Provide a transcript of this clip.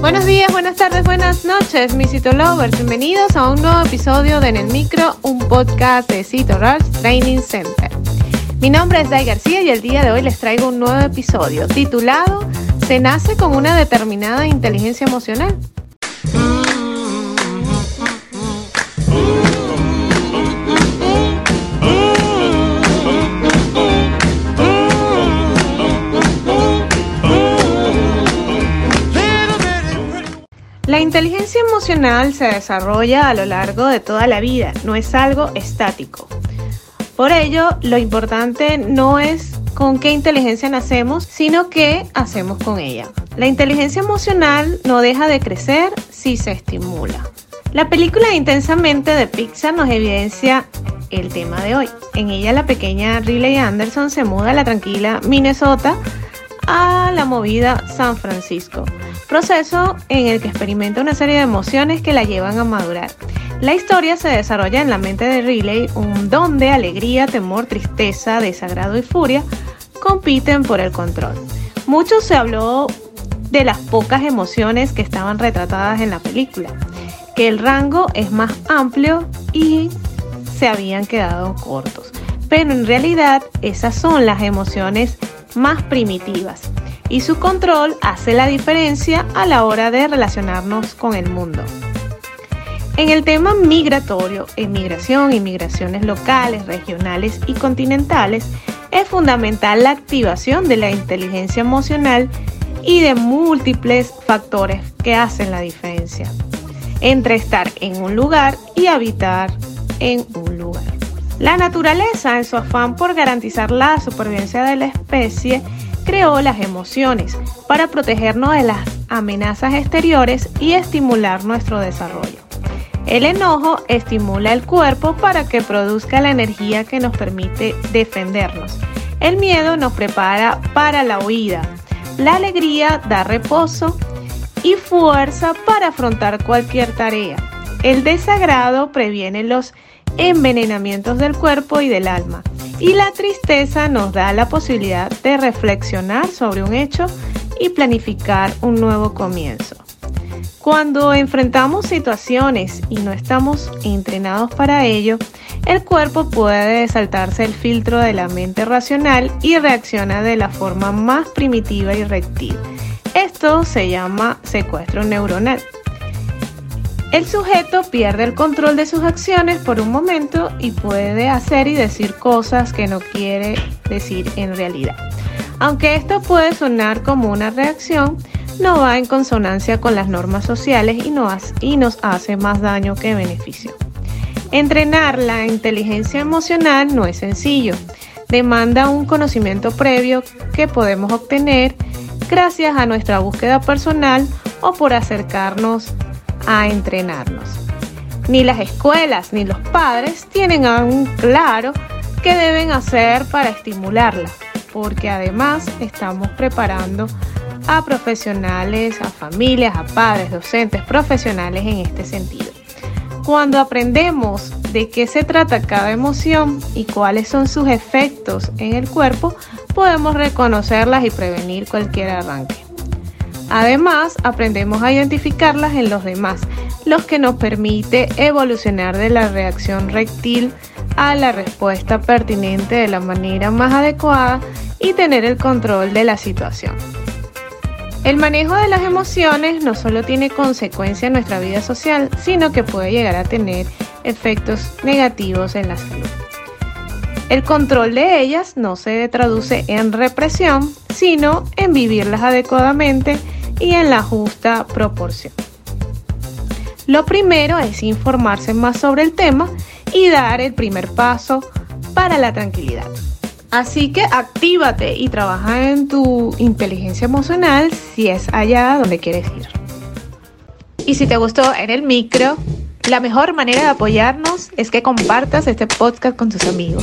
Buenos días, buenas tardes, buenas noches, mis Citolovers. Bienvenidos a un nuevo episodio de En el Micro, un podcast de Cito Training Center. Mi nombre es Dai García y el día de hoy les traigo un nuevo episodio titulado ¿Se nace con una determinada inteligencia emocional? La inteligencia emocional se desarrolla a lo largo de toda la vida, no es algo estático. Por ello, lo importante no es con qué inteligencia nacemos, sino qué hacemos con ella. La inteligencia emocional no deja de crecer si se estimula. La película Intensamente de Pixar nos evidencia el tema de hoy. En ella la pequeña Riley Anderson se muda a la tranquila Minnesota a la movida San Francisco, proceso en el que experimenta una serie de emociones que la llevan a madurar. La historia se desarrolla en la mente de Riley, un donde alegría, temor, tristeza, desagrado y furia compiten por el control. Mucho se habló de las pocas emociones que estaban retratadas en la película, que el rango es más amplio y se habían quedado cortos. Pero en realidad esas son las emociones más primitivas y su control hace la diferencia a la hora de relacionarnos con el mundo. En el tema migratorio, emigración, inmigraciones locales, regionales y continentales, es fundamental la activación de la inteligencia emocional y de múltiples factores que hacen la diferencia entre estar en un lugar y habitar en un lugar. La naturaleza, en su afán por garantizar la supervivencia de la especie, creó las emociones para protegernos de las amenazas exteriores y estimular nuestro desarrollo. El enojo estimula el cuerpo para que produzca la energía que nos permite defendernos. El miedo nos prepara para la huida. La alegría da reposo y fuerza para afrontar cualquier tarea. El desagrado previene los envenenamientos del cuerpo y del alma. Y la tristeza nos da la posibilidad de reflexionar sobre un hecho y planificar un nuevo comienzo. Cuando enfrentamos situaciones y no estamos entrenados para ello, el cuerpo puede saltarse el filtro de la mente racional y reacciona de la forma más primitiva y rectil. Esto se llama secuestro neuronal. El sujeto pierde el control de sus acciones por un momento y puede hacer y decir cosas que no quiere decir en realidad. Aunque esto puede sonar como una reacción, no va en consonancia con las normas sociales y, y nos hace más daño que beneficio. Entrenar la inteligencia emocional no es sencillo. Demanda un conocimiento previo que podemos obtener gracias a nuestra búsqueda personal o por acercarnos a entrenarnos. Ni las escuelas ni los padres tienen aún claro qué deben hacer para estimularla, porque además estamos preparando a profesionales, a familias, a padres, docentes, profesionales en este sentido. Cuando aprendemos de qué se trata cada emoción y cuáles son sus efectos en el cuerpo, podemos reconocerlas y prevenir cualquier arranque. Además, aprendemos a identificarlas en los demás, lo que nos permite evolucionar de la reacción rectil a la respuesta pertinente de la manera más adecuada y tener el control de la situación. El manejo de las emociones no solo tiene consecuencia en nuestra vida social, sino que puede llegar a tener efectos negativos en la salud. El control de ellas no se traduce en represión, sino en vivirlas adecuadamente y en la justa proporción. Lo primero es informarse más sobre el tema y dar el primer paso para la tranquilidad. Así que actívate y trabaja en tu inteligencia emocional si es allá donde quieres ir. Y si te gustó en el micro, la mejor manera de apoyarnos es que compartas este podcast con tus amigos.